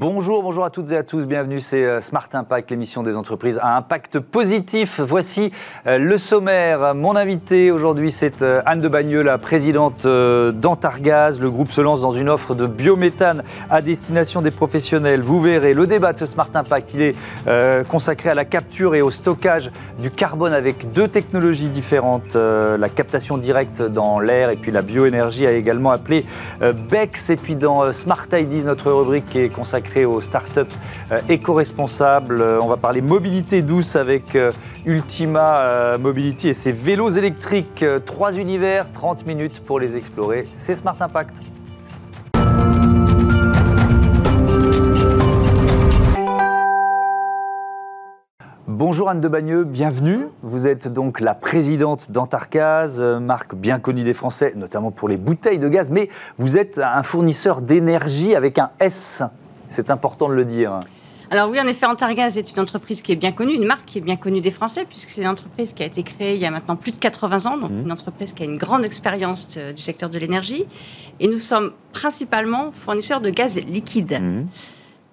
Bonjour, bonjour à toutes et à tous, bienvenue, c'est euh, Smart Impact, l'émission des entreprises à impact positif. Voici euh, le sommaire. Mon invité aujourd'hui, c'est euh, Anne de Bagneux, la présidente d'Antargaz. Le groupe se lance dans une offre de biométhane à destination des professionnels. Vous verrez, le débat de ce Smart Impact, il est consacré à la capture et au stockage du carbone avec deux technologies différentes. La captation directe dans l'air et puis la bioénergie a également appelé BEX. Et puis dans Smart Ideas, notre rubrique qui est consacrée aux startups euh, éco-responsables. Euh, on va parler mobilité douce avec euh, Ultima Mobility et ses vélos électriques. Trois univers, 30 minutes pour les explorer. C'est Smart Impact. Bonjour Anne de Bagneux, bienvenue. Vous êtes donc la présidente d'Antargaz, marque bien connue des Français, notamment pour les bouteilles de gaz, mais vous êtes un fournisseur d'énergie avec un S. C'est important de le dire. Alors oui, en effet, Antargaz est une entreprise qui est bien connue, une marque qui est bien connue des Français, puisque c'est une entreprise qui a été créée il y a maintenant plus de 80 ans, donc mmh. une entreprise qui a une grande expérience du secteur de l'énergie. Et nous sommes principalement fournisseurs de gaz liquide. Mmh.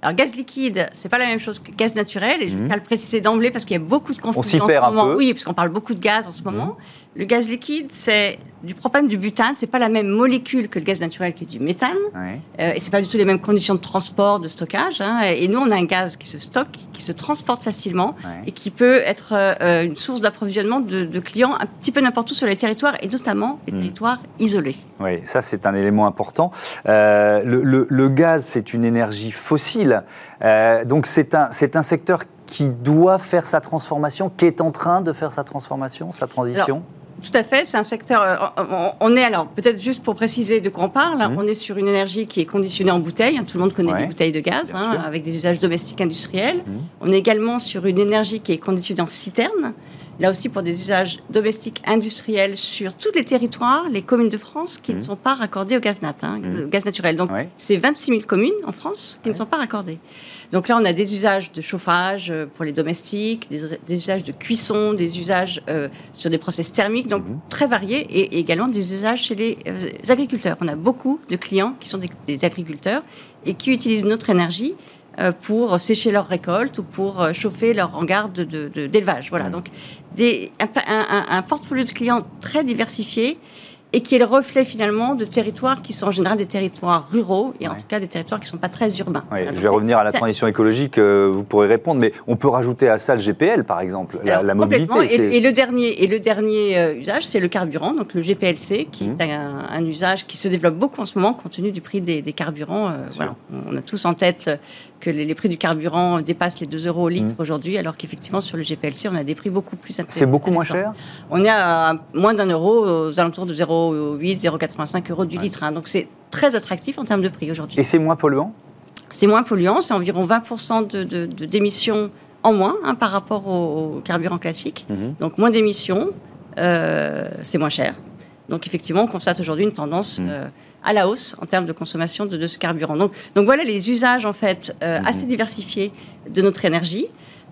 Alors, gaz liquide, c'est pas la même chose que gaz naturel, et je mmh. tiens à le préciser d'emblée parce qu'il y a beaucoup de confusion en ce moment. Oui, parce qu'on parle beaucoup de gaz en ce moment. Le gaz liquide, c'est du propane, du butane. C'est pas la même molécule que le gaz naturel qui est du méthane. Euh, et c'est pas du tout les mêmes conditions de transport, de stockage. Hein. Et nous, on a un gaz qui se stocke, qui se transporte facilement et qui peut être euh, une source d'approvisionnement de, clients un petit peu n'importe où sur les territoires et notamment les hmm. territoires isolés. Oui, ça c'est un élément important. Euh, le, gaz, c'est une énergie fossile. donc c'est un, un secteur qui doit faire sa transformation, qui est en train de faire sa transformation, sa transition? Tout à fait, c'est un secteur. Euh, on est alors peut-être juste pour préciser de quoi on parle. Mmh. On est sur une énergie qui est conditionnée en bouteille. Hein, tout le monde connaît les bouteilles de gaz hein, avec des usages domestiques industriels. Mmh. On est également sur une énergie qui est conditionnée en citerne. Là aussi pour des usages domestiques industriels sur tous les territoires, les communes de France qui ne mmh. sont pas raccordées au gaz nat, le gaz naturel. Donc c'est 26 000 communes en France qui ne sont pas raccordées. Donc là, on a des usages de chauffage euh, pour les domestiques, des, usages de cuisson, des usages euh, sur des process thermiques, donc mhm. très variés, et, également des usages chez les, euh, agriculteurs. On a beaucoup de clients qui sont des, agriculteurs et qui utilisent notre énergie pour sécher leurs récoltes ou pour chauffer leur hangar d'élevage. De, voilà, mhm. donc des, un, portfolio de clients très diversifié et qui est le reflet finalement de territoires qui sont en général des territoires ruraux et en tout cas des territoires qui ne sont pas très urbains. je vais revenir à la transition écologique, euh, vous pourrez répondre, mais on peut rajouter à ça le GPL par exemple, la, mobilité. Et, le dernier, et le dernier euh, usage, c'est le carburant, donc le GPLC, qui mmh. est un, usage qui se développe beaucoup en ce moment compte tenu du prix des, carburants. Euh, voilà. On a tous en tête que les, prix du carburant dépassent les 2 euros au litre mmh. aujourd'hui, alors qu'effectivement sur le GPLC, on a des prix beaucoup plus intéressants. C'est beaucoup moins cher? On est à moins d'un euro, aux alentours de 0,8, 0,85 euros du litre. Hein. donc c'est très attractif en termes de prix aujourd'hui. Et c'est moins polluant? C'est moins polluant, c'est environ 20% de, d'émissions en moins hein, par rapport au, carburant classique. Mmh. Donc moins d'émissions, euh, c'est moins cher. Donc effectivement, on constate aujourd'hui une tendance... Mmh. Euh, à la hausse en termes de consommation de, ce carburant. Donc, donc, voilà les usages en fait euh, mhm. assez diversifiés de notre énergie.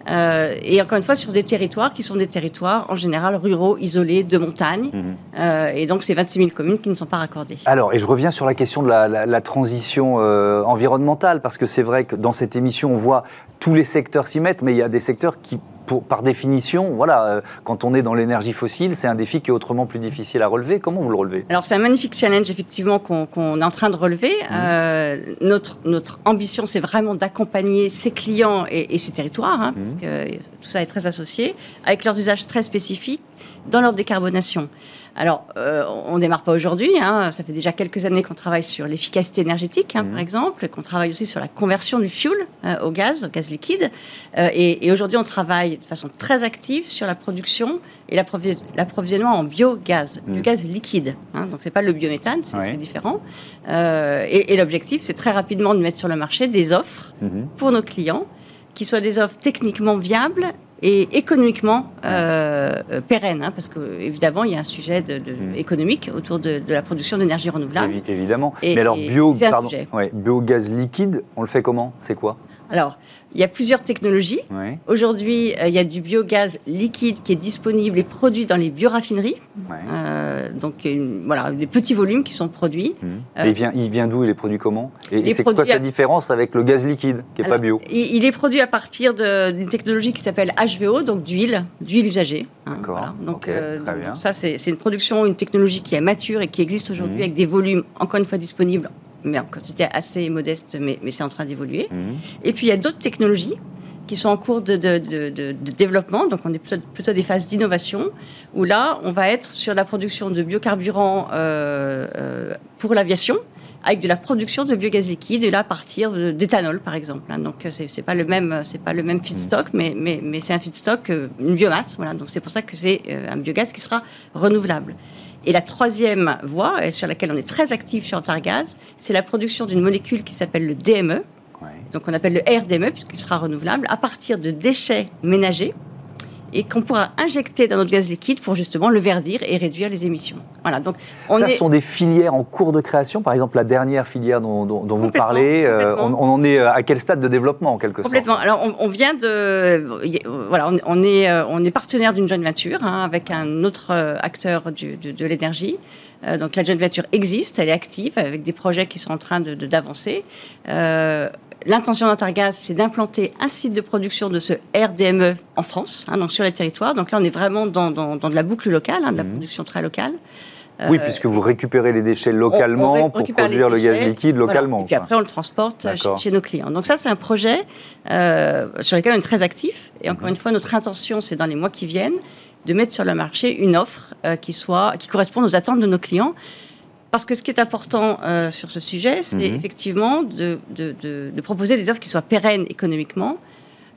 Euh, et encore une fois, sur des territoires qui sont des territoires en général ruraux, isolés, de montagne. Mhm. Euh, et donc, c'est 26 000 communes qui ne sont pas raccordées. Alors, et je reviens sur la question de la, transition environnementale, parce que c'est vrai que dans cette émission, on voit tous les secteurs s'y mettre, mais il y a des secteurs qui par définition, voilà, euh, quand on est dans l'énergie fossile, c'est un défi qui est autrement plus difficile à relever. Comment vous le relevez? Alors c'est un magnifique challenge effectivement qu'on est en train de relever. Mmh. Euh, notre, notre ambition, c'est vraiment d'accompagner ses clients et, ses territoires, hein, parce mmh. que tout ça est très associé, avec leurs usages très spécifiques dans leur décarbonation. Alors, euh, on ne démarre pas aujourd'hui. Hein. Ça fait déjà quelques années qu'on travaille sur l'efficacité énergétique, hein, par mmh. exemple, qu'on travaille aussi sur la conversion du fuel euh, au gaz, au gaz liquide. Euh, et, aujourd'hui, on travaille de façon très active sur la production et l'approvisionnement en biogaz, du mmh. gaz liquide. Hein. Donc, c'est pas le biométhane, c'est différent. et, l'objectif, c'est très rapidement de mettre sur le marché des offres mmh. pour nos clients qui soient des offres techniquement viables et économiquement euh, pérenne, hein, parce qu'évidemment, il y a un sujet de, hmm. économique autour de, la production d'énergie renouvelable. évidemment. Mais alors, bio, biogaz liquide, on le fait comment? C'est quoi? Alors, il y a plusieurs technologies. Aujourd'hui, euh, il y a du biogaz liquide qui est disponible et produit dans les bioraffineries. Euh, donc, voilà, des petits volumes qui sont produits. Mmh. Euh, il vient, il vient d'où Il est produit comment? Et, c'est quoi sa différence avec le gaz liquide, qui n'est pas bio? il, est produit à partir d'une technologie qui s'appelle HVO, donc d'huile, d'huile usagée. Hein, D'accord. Donc, très bien. ça, c'est une production, une technologie qui est mature et qui existe aujourd'hui mmh. avec des volumes, encore une fois, disponibles mais en quantité assez modeste, mais, mais c'est en train d'évoluer. Mhm. Et puis il y a d'autres technologies qui sont en cours de, de, de, développement, donc on est plutôt, plutôt des phases d'innovation, où là, on va être sur la production de biocarburants euh, euh, pour l'aviation, avec de la production de biogaz liquide, et là, à partir d'éthanol, par exemple. Hein. Donc, c'est n'est pas, le même, pas le même feedstock, mhm. mais, mais, mais c'est un feedstock, euh, une biomasse. Voilà. Donc, c'est pour ça que c'est un biogaz qui sera renouvelable. Et la troisième voie, et sur laquelle on est très actif chez Antargaz, c'est la production d'une molécule qui s'appelle le DME. Donc on appelle le RDME puisqu'il sera renouvelable à partir de déchets ménagers et qu'on pourra injecter dans notre gaz liquide pour justement le verdir et réduire les émissions. Voilà, donc on Ça, ce sont des filières en cours de création. Par exemple, la dernière filière dont, vous parlez, euh, on, en est euh, à quel stade de développement en quelque sorte Complètement. Alors, on, vient de, voilà, on, est, euh, on est partenaire d'une joint venture hein, avec un autre acteur de, l'énergie. donc la joint venture existe, elle est active avec des projets qui sont en train d'avancer. De, L'intention d'Intergaz, c'est d'implanter un site de production de ce RDME en France, hein, donc sur les territoires. Donc là, on est vraiment dans, de la boucle locale, hein, de la mmh. production très locale. Oui, puisque vous récupérez les déchets localement pour produire le gaz liquide localement. Et puis après, on le transporte chez, nos clients. Donc ça, c'est un projet euh, sur lequel on est très actif. Et encore mmh. une fois, notre intention, c'est dans les mois qui viennent de mettre sur le marché une offre euh, qui, soit, qui corresponde aux attentes de nos clients. Parce que ce qui est important euh, sur ce sujet, c'est mhm. effectivement de, proposer des offres qui soient pérennes économiquement.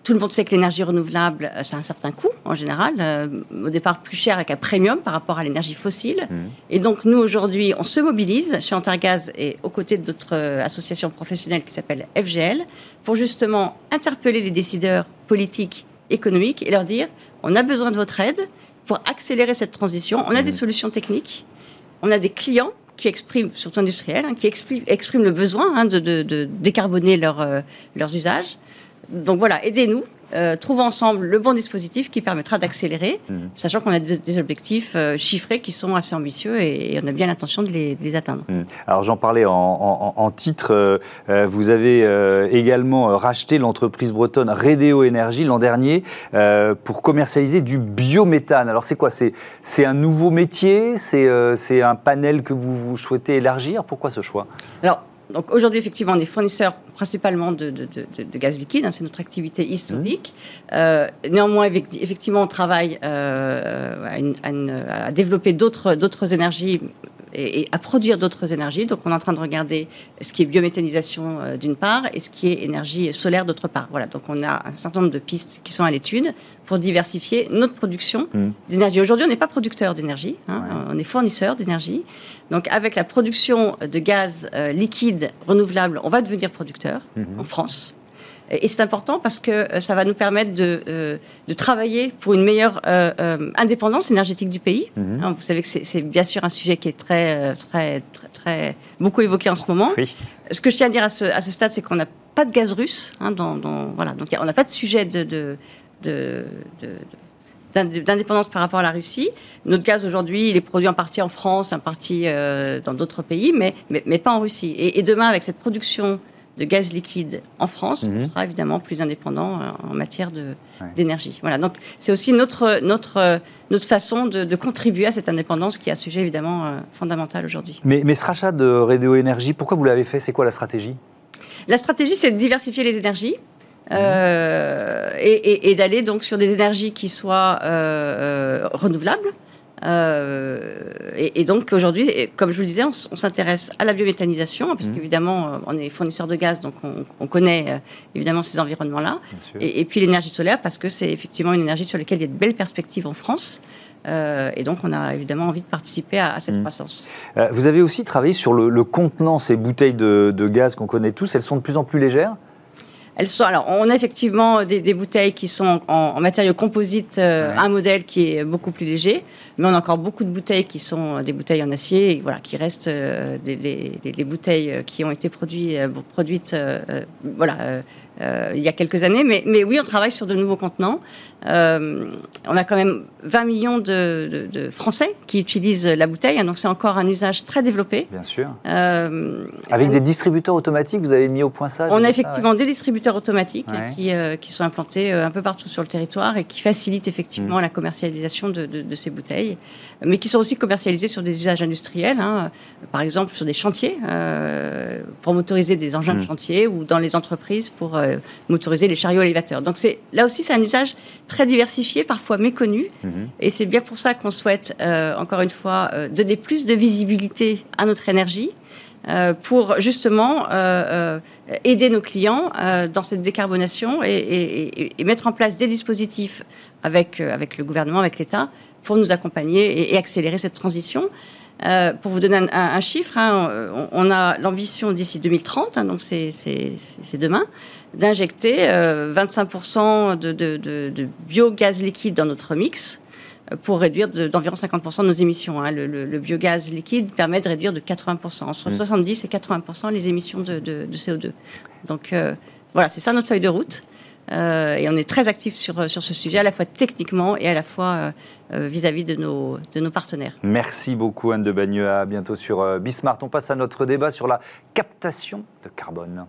Tout le monde sait que l'énergie renouvelable, c'est euh, un certain coût en général, euh, au départ plus cher avec un premium par rapport à l'énergie fossile. Mhm. Et donc nous aujourd'hui, on se mobilise chez Antargaz et aux côtés d'autres associations professionnelles qui s'appellent FGL pour justement interpeller les décideurs politiques, économiques et leur dire on a besoin de votre aide pour accélérer cette transition. On a des mhm. solutions techniques, on a des clients qui expriment, surtout industriels, hein, qui expriment, le besoin hein, de, décarboner euh, leurs usages. Donc voilà, aidez-nous euh, trouver ensemble le bon dispositif qui permettra d'accélérer, mhm. sachant qu'on a des, objectifs euh, chiffrés qui sont assez ambitieux et, on a bien l'intention de les, atteindre. Mhm. Alors j'en parlais en, titre, euh, vous avez également racheté l'entreprise bretonne Redeo Énergie l'an dernier pour commercialiser du biométhane. Alors c'est quoi? C'est un nouveau métier? C'est un panel que vous, vous souhaitez élargir? Pourquoi ce choix? Alors donc aujourd'hui, effectivement, on est fournisseur principalement de, gaz liquide, hein, c'est notre activité historique. Mmh. Euh, néanmoins, effectivement, on travaille euh, à, développer d'autres énergies et, à produire d'autres énergies. Donc, on est en train de regarder ce qui est biométhanisation euh, d'une part et ce qui est énergie solaire d'autre part. Voilà, donc on a un certain nombre de pistes qui sont à l'étude pour diversifier notre production mmh. d'énergie. Aujourd'hui, on n'est pas producteur d'énergie, hein, on est fournisseur d'énergie. Donc avec la production de gaz euh, liquide renouvelable, on va devenir producteur mmh. en France. Et c'est important parce que euh, ça va nous permettre de, euh, de travailler pour une meilleure indépendance énergétique du pays. Mmh. Hein, vous savez que c'est bien sûr un sujet qui est très, très, très, très, beaucoup évoqué en ce moment. Ce que je tiens à dire à ce, à ce stade, c'est qu'on n'a pas de gaz russe. Hein, dans, dans, voilà, donc on n'a pas de sujet de, de d'indépendance par rapport à la Russie. Notre gaz aujourd'hui, il est produit en partie en France, en partie euh, dans d'autres pays, mais, mais, pas en Russie. Et, demain, avec cette production de gaz liquide en France, on mhm. sera évidemment plus indépendant euh, en matière d'énergie. Voilà, donc c'est aussi notre, notre, notre façon de, contribuer à cette indépendance qui est un sujet évidemment euh, fondamental aujourd'hui. Mais, mais ce rachat de Redeo Énergie, pourquoi vous l'avez fait? C'est quoi la stratégie? La stratégie, c'est de diversifier les énergies. Euh, et, d'aller donc sur des énergies qui soient euh, euh, et, donc aujourd'hui, comme je vous le disais, on, s'intéresse à la biométhanisation, parce mmh. qu'évidemment, on est fournisseur de gaz, donc on, connaît évidemment ces environnements-là. Et, puis l'énergie solaire, parce que c'est effectivement une énergie sur laquelle il y a de belles perspectives en France. et donc, on a évidemment envie de participer à, cette mmh. croissance. vous avez aussi travaillé sur le, contenant, ces bouteilles de, de gaz qu'on connaît tous. Elles sont de plus en plus légères? Elles sont, alors, on a effectivement des, bouteilles qui sont en, matériaux composites, euh, un modèle qui est beaucoup plus léger, mais on a encore beaucoup de bouteilles qui sont des bouteilles en acier, voilà, qui restent euh, les, bouteilles qui ont été produites, produites voilà, il y a quelques années. Mais, mais, oui, on travaille sur de nouveaux contenants. on a quand même 20 millions de, Français qui utilisent la bouteille, donc c'est encore un usage très développé. Bien sûr. Avec des distributeurs automatiques, vous avez mis au point ça On a effectivement des distributeurs automatiques qui, qui, sont implantés un peu partout sur le territoire et qui facilitent effectivement mm. la commercialisation de, de, ces bouteilles, mais qui sont aussi commercialisées sur des usages industriels, hein, par exemple sur des chantiers, euh, pour motoriser des engins de mm. chantier, ou dans les entreprises pour euh, motoriser les chariots élévateurs. Donc c'est là aussi, c'est un usage très diversifié, parfois méconnu, mm-hmm. et c'est bien pour ça qu'on souhaite, euh, encore une fois, donner plus de visibilité à notre énergie. Pour justement aider nos clients dans cette décarbonation et, et, mettre en place des dispositifs avec, avec le gouvernement, avec l'État, pour nous accompagner et, accélérer cette transition. Euh, pour vous donner un, chiffre, hein, on, a l'ambition d'ici 2030, hein, donc c'est demain, d'injecter 25% euh, de, biogaz liquide dans notre mix euh, pour réduire d'environ 50% de nos émissions. Hein. Le, biogaz liquide permet de réduire de 80%, entre 70 mmh. et 80% les émissions de, CO2. Donc voilà, c'est ça notre feuille de route. Euh, et on est très actif sur, sur ce sujet, à la fois techniquement et à la fois euh, euh, vis-à-vis de, nos, de nos partenaires. Merci beaucoup Anne de Bagneux. À bientôt sur Bismart. On passe à notre débat sur la captation de carbone.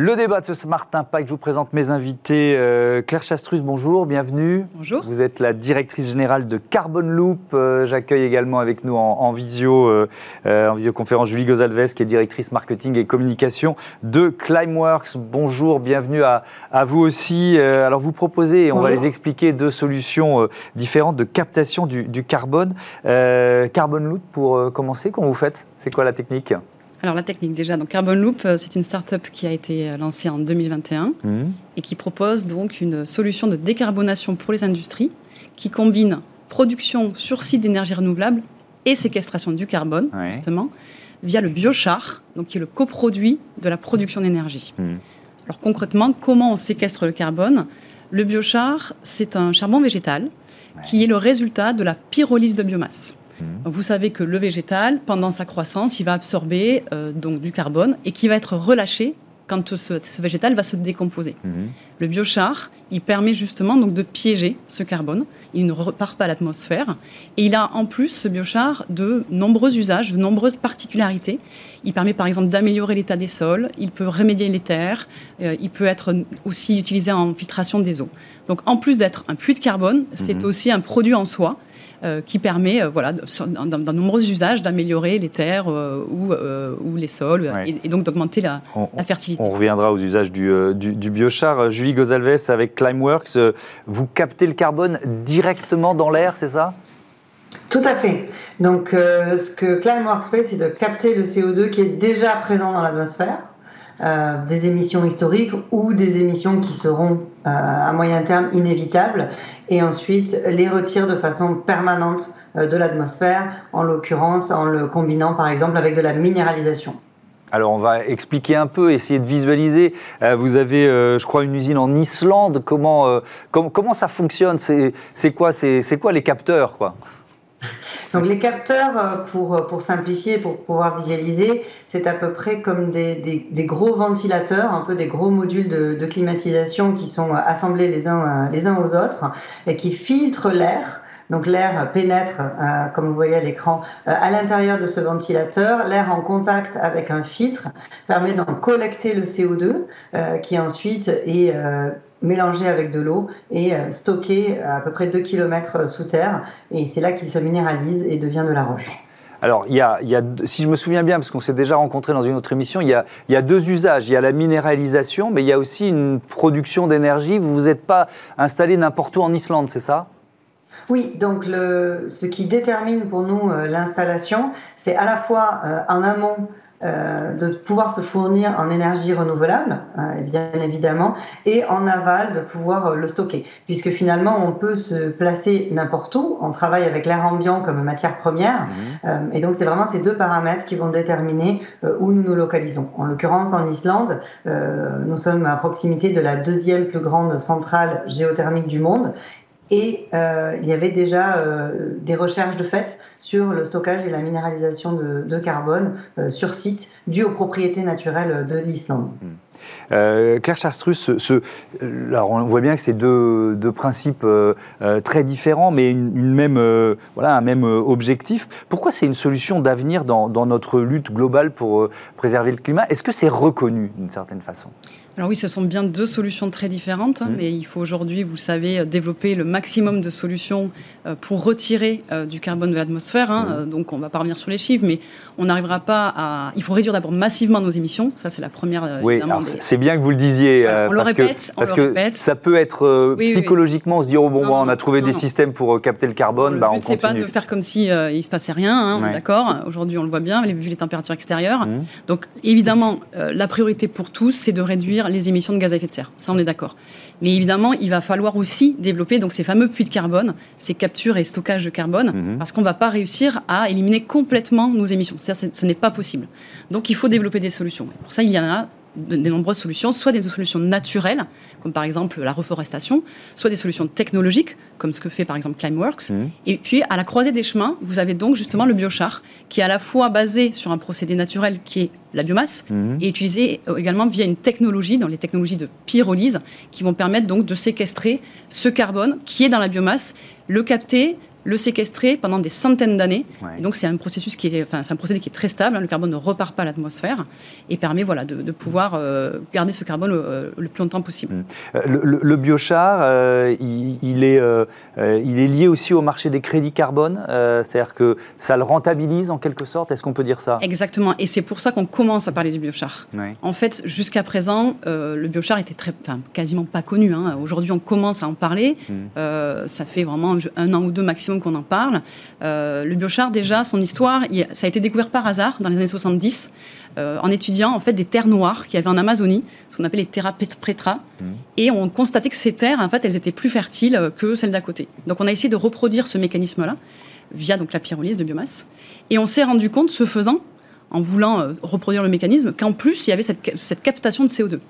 Le débat de ce Smart Impact, je vous présente mes invités. Euh, Claire Chastrus, bonjour, bienvenue. Bonjour. Vous êtes la directrice générale de Carbon Loop. Euh, j'accueille également avec nous en, visio, euh, en visioconférence Julie Gozalves, qui est directrice marketing et communication de Climeworks. Bonjour, bienvenue à, vous aussi. alors vous proposez, et on va les expliquer, deux solutions différentes de captation du, du carbone. Carbon Loop, pour commencer, comment vous faites? C'est quoi la technique? Alors la technique déjà, donc Carbon Loop, euh, c'est une start-up qui a été euh, lancée en 2021 mhm. et qui propose donc une solution de décarbonation pour les industries qui combine production sur site d'énergie renouvelable et séquestration du carbone, justement, via le biochar, donc qui est le coproduit de la production d'énergie. Mhm. Alors concrètement, comment on séquestre le carbone? Le biochar, c'est un charbon végétal qui est le résultat de la pyrolyse de biomasse. Vous savez que le végétal, pendant sa croissance, il va absorber euh, donc du carbone et qui va être relâché quand ce, végétal va se décomposer. Mhm. Le biochar, il permet justement donc de piéger ce carbone. Il ne repart pas à l'atmosphère. Et il a en plus, ce biochar, de nombreux usages, de nombreuses particularités. Il permet par exemple d'améliorer l'état des sols, il peut remédier les terres, euh, il peut être aussi utilisé en filtration des eaux. Donc en plus d'être un puits de carbone, c'est mhm. aussi un produit en soi qui permet, euh, voilà, dans, de nombreux usages, d'améliorer les terres euh, ou, ou, les sols, et, donc d'augmenter la, la, fertilité. On reviendra aux usages du, du, biochar. Julie Gozalves, avec Climeworks, vous captez le carbone directement dans l'air, c'est ça? Tout à fait. Donc, ce que Climeworks fait, c'est de capter le CO2 qui est déjà présent dans l'atmosphère euh, des émissions historiques ou des émissions qui seront euh, à moyen terme inévitables, et ensuite les retire de façon permanente euh, de l'atmosphère, en l'occurrence en le combinant par exemple avec de la minéralisation. Alors on va expliquer un peu, essayer de visualiser. vous avez, je crois, une usine en Islande. Comment, ça fonctionne? C'est quoi, quoi les capteurs donc les capteurs, euh, pour, euh, pour simplifier, pour pouvoir visualiser, c'est à peu près comme des, des, gros ventilateurs, un peu des gros modules de, climatisation qui sont euh, assemblés les uns, les uns aux autres et qui filtrent l'air. Donc l'air pénètre, comme vous voyez à l'écran, à l'intérieur de ce ventilateur. L'air en contact avec un filtre permet d'en collecter le CO2 qui ensuite est mélangé avec de l'eau et euh, stocké à peu près 2 km euh, sous terre. Et c'est là qu'il se minéralise et devient de la roche. Alors, il y, a, il y a, si je me souviens bien, parce qu'on s'est déjà rencontré dans une autre émission, il y, a, il y, a, deux usages. Il y a la minéralisation, mais il y a aussi une production d'énergie. Vous vous êtes pas installé n'importe où en Islande, c'est ça? Oui, donc le, ce qui détermine pour nous euh, l'installation, c'est à la fois en amont euh, de pouvoir se fournir en énergie renouvelable, euh, bien évidemment, et en aval de pouvoir euh, le stocker, puisque finalement on peut se placer n'importe où, on travaille avec l'air ambiant comme matière première, mhm. et donc c'est vraiment ces deux paramètres qui vont déterminer où nous nous localisons. En l'occurrence en Islande, nous sommes à proximité de la deuxième plus grande centrale géothermique du monde, et il y avait déjà des recherches de fait sur le stockage et la minéralisation de, carbone sur site dû aux propriétés naturelles de l'Islande. Hmm. Euh, Claire ce, alors on voit bien que c'est deux, deux, principes euh, euh, très différents, mais une, même, voilà, un même objectif. Pourquoi c'est une solution d'avenir dans, dans, notre lutte globale pour préserver le climat? Est-ce que c'est reconnu d'une certaine façon? Alors oui, ce sont bien deux solutions très différentes, mmh. mais il faut aujourd'hui, vous savez, développer le maximum de solutions pour retirer du carbone de l'atmosphère. Hein. Mmh. Donc on va pas revenir sur les chiffres, mais on n'arrivera pas à... Il faut réduire d'abord massivement nos émissions, ça c'est la première... Oui, c'est bien que vous le disiez. Euh, on le répète, parce que ça peut être euh, psychologiquement se dire oh, bon, on a trouvé des systèmes pour euh, capter le carbone, le bah, but, on pas de faire comme si il se passait rien. Hein, d'accord. Aujourd'hui, on le voit bien, vu les températures extérieures. Mmh. Donc, évidemment, la priorité pour tous, c'est de réduire les émissions de gaz à effet de serre. Ça, on est d'accord. Mais évidemment, il va falloir aussi développer donc ces fameux puits de carbone, ces captures et stockages de carbone, mmh. parce qu'on ne va pas réussir à éliminer complètement nos émissions. Ça, ce n'est pas possible. Donc, il faut développer des solutions. Pour ça, il y en a des nombreuses solutions, soit des solutions naturelles, comme par exemple la reforestation, soit des solutions technologiques, comme ce que fait par exemple Climeworks. Mmh. Et puis, à la croisée des chemins, vous avez donc justement le biochar, qui est à la fois basé sur un procédé naturel qui est la biomasse, mmh. et utilisé également via une technologie, dans les technologies de pyrolyse, qui vont permettre donc de séquestrer ce carbone qui est dans la biomasse, le capter, le séquestrer pendant des centaines d'années. Donc c'est un processus qui est, enfin, c'est un procédé qui est très stable. Hein. le carbone ne repart pas à l'atmosphère et permet voilà de, pouvoir euh, garder ce carbone euh, le plus longtemps possible. Mmh. Euh, le, biochar, il, est, il est lié aussi au marché des crédits carbone, c'est-à-dire que ça le rentabilise en quelque sorte. Est-ce qu'on peut dire ça? Exactement. Et c'est pour ça qu'on commence à parler du biochar. En fait, jusqu'à présent, le biochar était très, quasiment pas connu. Hein. Aujourd'hui, on commence à en parler. Mmh. ça fait vraiment un an ou deux maximum qu'on en parle. Euh, le biochar, déjà, son histoire, ça a été découvert par hasard dans les années 70, euh, en étudiant en fait des terres noires qu'il y avait en Amazonie, ce qu'on appelle les terra pretra, mmh. et on constatait que ces terres, en fait, elles étaient plus fertiles que celles d'à côté. Donc, on a essayé de reproduire ce mécanisme-là via donc la pyrolyse de biomasse, et on s'est rendu compte, ce faisant, en voulant euh, reproduire le mécanisme, qu'en plus, il y avait cette, cette captation de CO2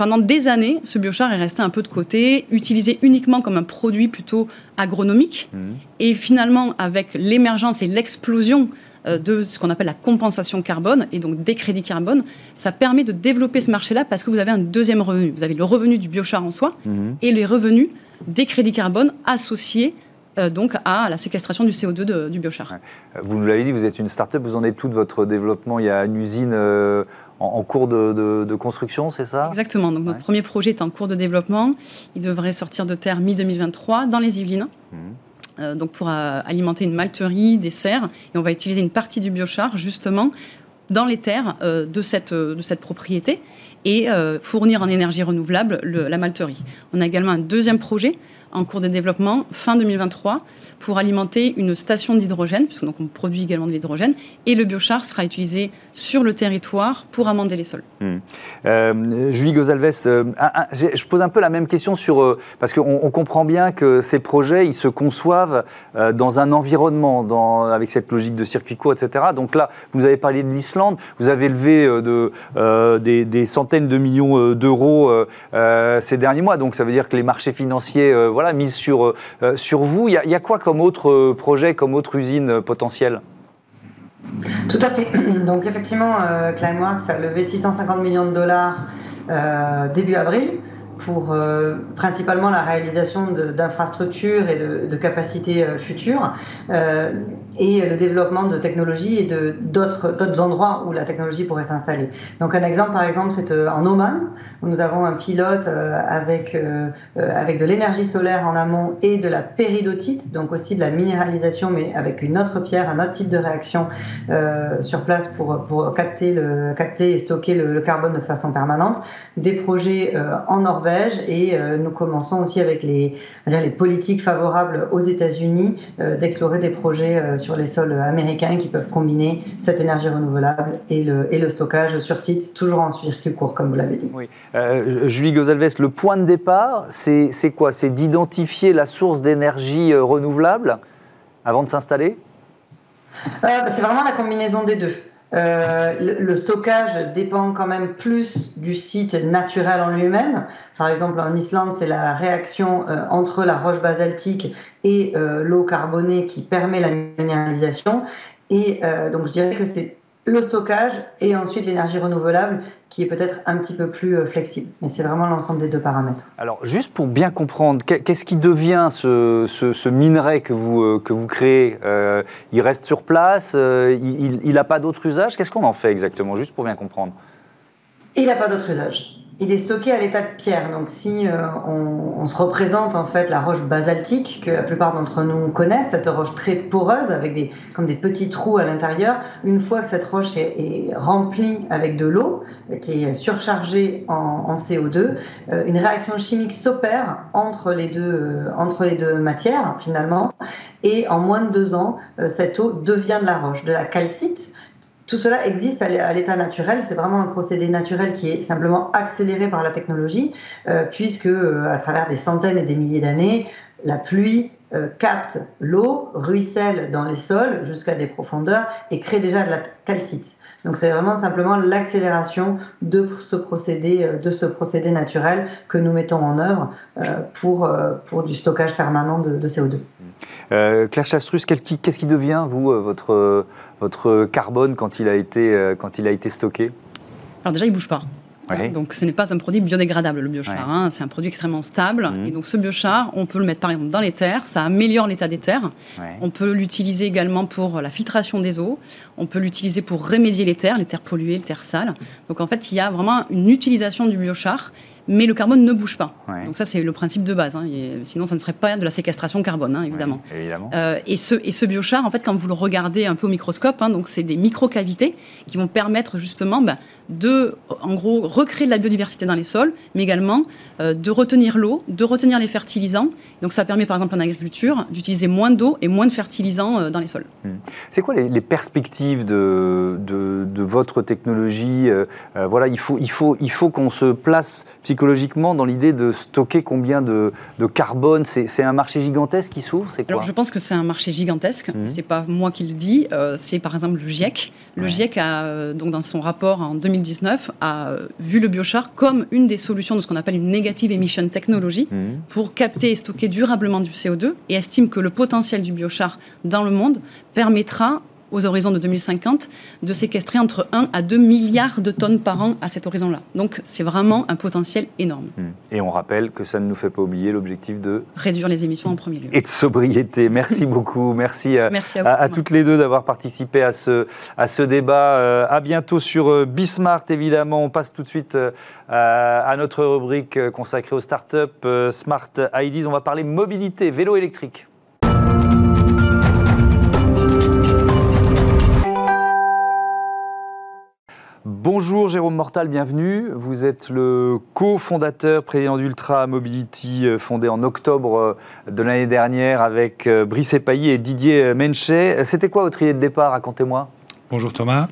pendant des années, ce biochar est resté un peu de côté, utilisé uniquement comme un produit plutôt agronomique. Mmh. Et finalement, avec l'émergence et l'explosion euh, de ce qu'on appelle la compensation carbone et donc des crédits carbone, ça permet de développer ce marché-là parce que vous avez un deuxième revenu. Vous avez le revenu du biochar en soi mmh. et les revenus des crédits carbone associés donc à la séquestration du CO2 du biochar. Vous nous l'avez dit, vous êtes une start-up, vous en êtes tout de votre développement. Il y a une usine euh, en, cours de, construction, c'est ça? Exactement. Donc, notre premier projet est en cours de développement. Il devrait sortir de terre mi-2023 dans les Yvelines. Mmh. Euh, donc pour euh, alimenter une malterie, des serres, et on va utiliser une partie du biochar justement dans les terres euh, de, cette, de cette propriété et fournir en énergie renouvelable la malterie. On a également un deuxième projet en cours de développement fin 2023 pour alimenter une station d'hydrogène, puisque donc on produit également de l'hydrogène, et le biochar sera utilisé sur le territoire pour amender les sols. Hmm. Euh, Julie Gozalves, euh, je pose un peu la même question sur euh, parce qu'on comprend bien que ces projets ils se conçoivent dans un environnement, avec cette logique de circuit court, etc. Donc là, vous avez parlé de l'Islande, vous avez levé de, des, centaines de millions d'euros ces derniers mois, donc ça veut dire que les marchés financiers mise sur, euh, euh, sur vous. Il y, a, quoi comme autre euh, projet, comme autre usine potentielle? Tout à fait. Donc effectivement, Climeworks a levé 650 millions de dollars début avril pour euh, principalement la réalisation d'infrastructures et de, capacités euh, futures euh, et le développement de technologies et d'autres endroits où la technologie pourrait s'installer. Donc un exemple par exemple c'est en Oman où nous avons un pilote avec, avec de l'énergie solaire en amont et de la péridotite, donc aussi de la minéralisation mais avec une autre pierre, un autre type de réaction sur place pour, pour capter, le, capter et stocker le, le carbone de façon permanente. Des projets en Norvège et euh, nous commençons aussi avec les, les politiques favorables aux États-Unis euh, d'explorer des projets euh, sur les sols américains qui peuvent combiner cette énergie renouvelable et le, et le stockage sur site, toujours en circuit court, comme vous l'avez dit. Oui. Julie Gozalves, le point de départ, c'est quoi? C'est d'identifier la source d'énergie renouvelable avant de s'installer? C'est vraiment la combinaison des deux. Euh, le, stockage dépend quand même plus du site naturel en lui-même. Par exemple, en Islande, c'est la réaction euh, entre la roche basaltique et euh, l'eau carbonée qui permet la minéralisation. Et donc, je dirais que c'est le stockage et ensuite l'énergie renouvelable qui est peut-être un petit peu plus euh, flexible. Mais c'est vraiment l'ensemble des deux paramètres. Alors, juste pour bien comprendre, qu'est-ce qui devient ce, minerai que vous, euh, que vous créez euh, Il reste sur place Il n'a pas d'autre usage Qu'est-ce qu'on en fait exactement Juste pour bien comprendre? Il n'a pas d'autre usage. Il est stocké à l'état de pierre. Donc, si euh, on, se représente en fait la roche basaltique que la plupart d'entre nous connaissent, cette roche très poreuse avec des comme des petits trous à l'intérieur, une fois que cette roche est, remplie avec de l'eau qui est surchargée en, CO2, euh, une réaction chimique s'opère entre les deux euh, entre les deux matières finalement, et en moins de deux ans, cette eau devient de la roche, de la calcite tout cela existe à l'état naturel. C'est vraiment un procédé naturel qui est simplement accéléré par la technologie, euh, puisque euh, à travers des centaines et des milliers d'années, la pluie euh, capte l'eau, ruisselle dans les sols jusqu'à des profondeurs et crée déjà de la calcite. Donc c'est vraiment simplement l'accélération de ce procédé, de ce procédé naturel que nous mettons en œuvre pour, pour du stockage permanent de, CO2. Claire Chastrus, qu'est-ce qui devient, vous, votre votre carbone quand il a été, euh, quand il a été stocké? Alors déjà, il ne bouge pas. Donc ce n'est pas un produit biodégradable, le biochar. Hein. C'est un produit extrêmement stable. Mhm. Et donc ce biochar, on peut le mettre par exemple dans les terres. Ça améliore l'état des terres. On peut l'utiliser également pour la filtration des eaux. On peut l'utiliser pour remédier les terres, les terres polluées, les terres sales. Donc en fait, il y a vraiment une utilisation du biochar mais le carbone ne bouge pas. Donc ça, c'est le principe de base. Hein. sinon, ça ne serait pas de la séquestration carbone, hein, évidemment. Euh, et, ce, et ce biochar, en fait, quand vous le regardez un peu au microscope, hein, donc c'est des microcavités qui vont permettre justement bah, de, en gros, recréer de la biodiversité dans les sols, mais également euh, de retenir l'eau, de retenir les fertilisants. Donc ça permet, par exemple, en agriculture, d'utiliser moins d'eau et moins de fertilisants euh, dans les sols. Hmm. C'est quoi les, perspectives de, de, votre technologie? Voilà, il faut, il faut, il faut qu'on se place psychologiquement dans l'idée de stocker combien de, carbone C'est un marché gigantesque qui s'ouvre Alors je pense que c'est un marché gigantesque. Ce mhm. C'est pas moi qui le dis. Euh, c'est par exemple le GIEC. Le GIEC a euh, donc dans son rapport en 2019 a euh, vu le biochar comme une des solutions de ce qu'on appelle une negative emission technology mhm. pour capter et stocker durablement du CO2 et estime que le potentiel du biochar dans le monde permettra aux horizons de 2050 de séquestrer entre 1 à 2 milliards de tonnes par an à cet horizon-là. Donc c'est vraiment un potentiel énorme. Hmm. Et on rappelle que ça ne nous fait pas oublier l'objectif de... Réduire les émissions en premier lieu. Et de sobriété. Merci beaucoup. Merci, euh, à, toutes les deux d'avoir participé à ce, à ce débat. Euh, à bientôt sur euh, Bismart, évidemment. On passe tout de suite à notre rubrique consacrée aux startups Smart IDs. On va parler mobilité, vélo électrique. Bonjour Jérôme Mortal, bienvenue. Vous êtes le cofondateur, président d'Ultra Mobility, euh, fondé en octobre euh, de l'année dernière avec euh, Brice Epailly et Didier Menchet. C'était quoi votre idée de départ Racontez-moi. Bonjour Thomas.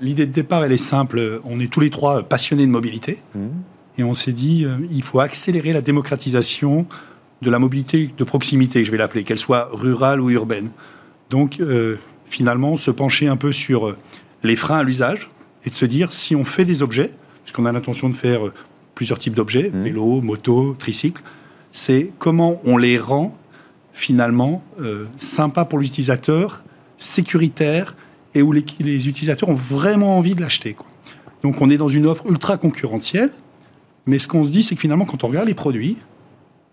L'idée de départ, elle est simple. On est tous les trois passionnés de mobilité. Mmh. Et on s'est dit, il faut accélérer la démocratisation de la mobilité de proximité, je vais l'appeler, qu'elle soit rurale ou urbaine. Donc, finalement, se pencher un peu sur les freins à l'usage, et de se dire si on fait des objets, puisqu'on a l'intention de faire euh, plusieurs types d'objets, mmh. vélo, moto, tricycle, c'est comment on les rend finalement euh, sympas pour l'utilisateur, sécuritaires et où les, les, utilisateurs ont vraiment envie de l'acheter. Donc on est dans une offre ultra concurrentielle, mais ce qu'on se dit, c'est que finalement, quand on regarde les produits,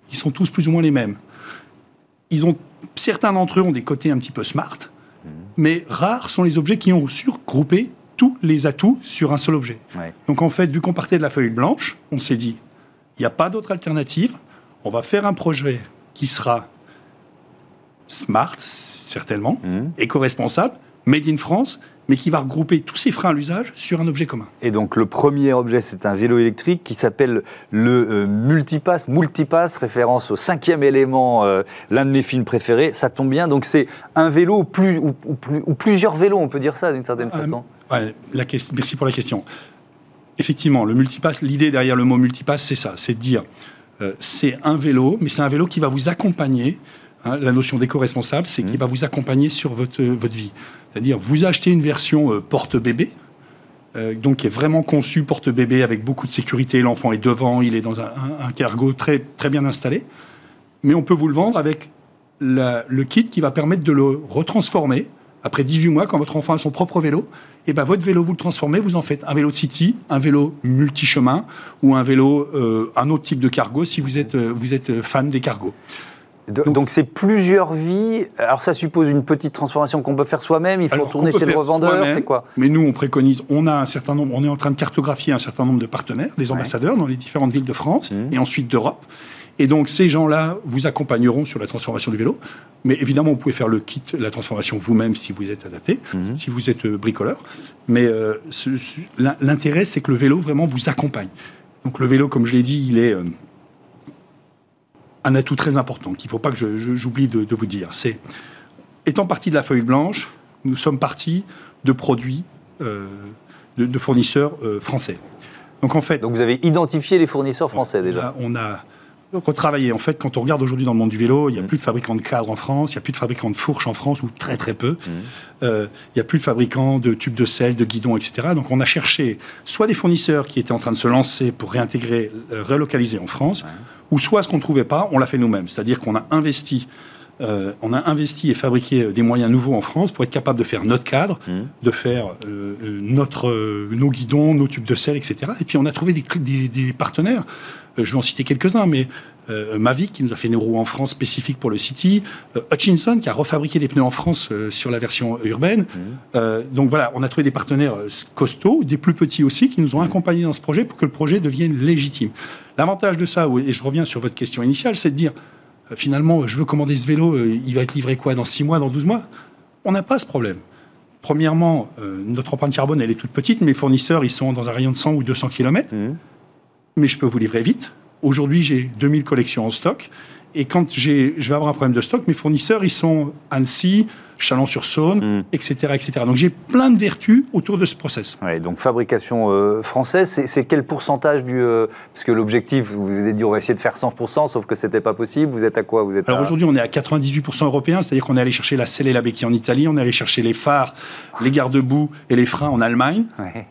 ils sont tous plus ou moins les mêmes. Ils ont, certains d'entre eux ont des côtés un petit peu smart, mmh. mais rares sont les objets qui ont surgroupé tous les atouts sur un seul objet. Donc en fait, vu qu'on partait de la feuille blanche, on s'est dit, il n'y a pas d'autre alternative, on va faire un projet qui sera smart, certainement, mmh. éco-responsable, made in France, mais qui va regrouper tous ces freins à l'usage sur un objet commun. Et donc le premier objet, c'est un vélo électrique qui s'appelle le euh, Multipass. Multipass, référence au cinquième élément, euh, l'un de mes films préférés. Ça tombe bien, donc c'est un vélo plus, ou, plusieurs vélos, on peut dire ça d'une certaine euh, façon. La merci pour la question. Effectivement, le multipass, l'idée derrière le mot multipass, c'est ça, c'est de dire, c'est un vélo, mais c'est un vélo qui va vous accompagner Hein, la notion d'éco-responsable, c'est qu'il mmh. va vous accompagner sur votre, votre vie. C'est-à-dire, vous achetez une version porte-bébé, donc qui est vraiment conçue porte-bébé avec beaucoup de sécurité. L'enfant est devant, il est dans un, un, cargo très, très bien installé. Mais on peut vous le vendre avec le kit qui va permettre de le retransformer après 18 mois, quand votre enfant a son propre vélo, et eh ben votre vélo, vous le transformez, vous en faites un vélo de city, un vélo multi-chemin ou un vélo, euh, un autre type de cargo si vous êtes, euh, vous êtes fan des cargos. Donc c'est plusieurs vies. Alors ça suppose une petite transformation qu'on peut faire soi-même. Il faut tourner chez le revendeur. C'est quoi? Mais nous on préconise. On a un certain nombre. On est en train de cartographier un certain nombre de partenaires, des ambassadeurs dans les différentes villes de France mmh. et ensuite d'Europe. Et donc ces gens-là vous accompagneront sur la transformation du vélo. Mais évidemment, vous pouvez faire le kit, la transformation vous-même si vous êtes adapté, mhm. si vous êtes euh, bricoleur. Mais euh, l'intérêt, c'est que le vélo vraiment vous accompagne. Donc le vélo, comme je l'ai dit, il est euh, un atout très important qu'il ne faut pas que j'oublie de, vous dire. C'est étant parti de la feuille blanche, nous sommes partis de produits de, fournisseurs français. Donc en fait, donc vous avez identifié les fournisseurs français déjà. On a retravailler. En fait, quand on regarde aujourd'hui dans le monde du vélo, il n'y a mm. plus de fabricants de cadres en France, il n'y a plus de fabricants de fourches en France, ou très très peu. Mm. Euh, il n'y a plus de fabricants de tubes de sel, de guidons, etc. Donc on a cherché soit des fournisseurs qui étaient en train de se lancer pour réintégrer, euh, relocaliser en France, ou soit ce qu'on ne trouvait pas, on l'a fait nous-mêmes. C'est-à-dire qu'on a investi euh, on a investi et fabriqué des moyens nouveaux en France pour être capable de faire notre cadre, mm. de faire notre, nos guidons, nos tubes de sel, etc. Et puis on a trouvé des, des partenaires euh, je vais en citer quelques-uns, mais euh, Mavic qui nous a fait une roue en France spécifique pour le City, euh, Hutchinson qui a refabriqué des pneus en France sur la version urbaine. Mmh. donc voilà, on a trouvé des partenaires costauds, des plus petits aussi, qui nous ont mmh. accompagnés dans ce projet pour que le projet devienne légitime. L'avantage de ça, et je reviens sur votre question initiale, c'est de dire finalement, je veux commander ce vélo, il va être livré quoi dans 6 mois, dans 12 mois? On n'a pas ce problème. Premièrement, notre empreinte carbone, elle est toute petite, mes fournisseurs, ils sont dans un rayon de 100 ou 200 km mais je peux vous livrer vite. Aujourd'hui, j'ai 2000 collections en stock. Et quand je vais avoir un problème de stock, mes fournisseurs, ils sont Annecy, Chalon-sur-Saône, etc., hmm. etc. Donc j'ai plein de vertus autour de ce process. Ouais, donc fabrication euh, française, c'est quel pourcentage du... Euh, parce que l'objectif, vous vous avez dit on va essayer de faire 100%, sauf que ce n'était pas possible. Vous êtes à quoi? Vous êtes Alors aujourd'hui, on est à 98% européen, c'est-à-dire qu'on est allé chercher la selle et la béquille en Italie, on est allé chercher les phares, les garde-boue et les freins en Allemagne. Ouais.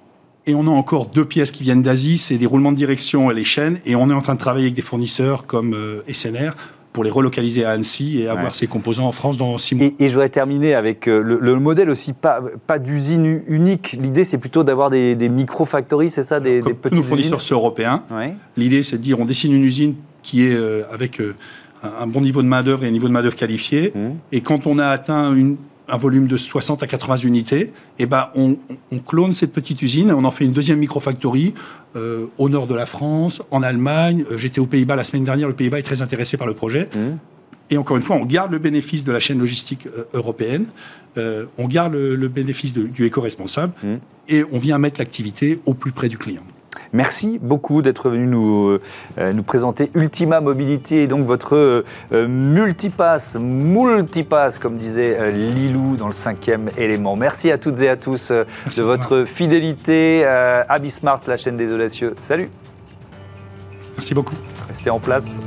Et on a encore deux pièces qui viennent d'Asie, c'est des roulements de direction et les chaînes. Et on est en train de travailler avec des fournisseurs comme euh, SNR pour les relocaliser à Annecy et avoir ces composants en France dans six mois. Et, je voudrais terminer avec euh, le, modèle aussi, pas, pas d'usine unique. L'idée, c'est plutôt d'avoir des, micro-factories, c'est ça des, des petits Nos fournisseurs sont européens. L'idée, c'est de dire on dessine une usine qui est euh, avec un bon niveau de main-d'œuvre et un niveau de main-d'œuvre qualifié. Mmh. Et quand on a atteint une, un volume de 60 à 80 unités, et eh ben on, clone cette petite usine, on en fait une deuxième microfactory euh, au nord de la France, en Allemagne. Euh, j'étais aux Pays-Bas la semaine dernière, le Pays-Bas est très intéressé par le projet. Mmh. Et encore une fois, on garde le bénéfice de la chaîne logistique euh, européenne, on garde le, bénéfice du éco-responsable, mmh. et on vient mettre l'activité au plus près du client. Merci beaucoup d'être venu nous, euh, nous présenter Ultima Mobility et donc votre euh, multipass, multipass, comme disait euh, Lilou dans le cinquième élément. Merci à toutes et à tous de votre fidélité à Bismart, la chaîne des audacieux. Salut Merci beaucoup. Restez en place.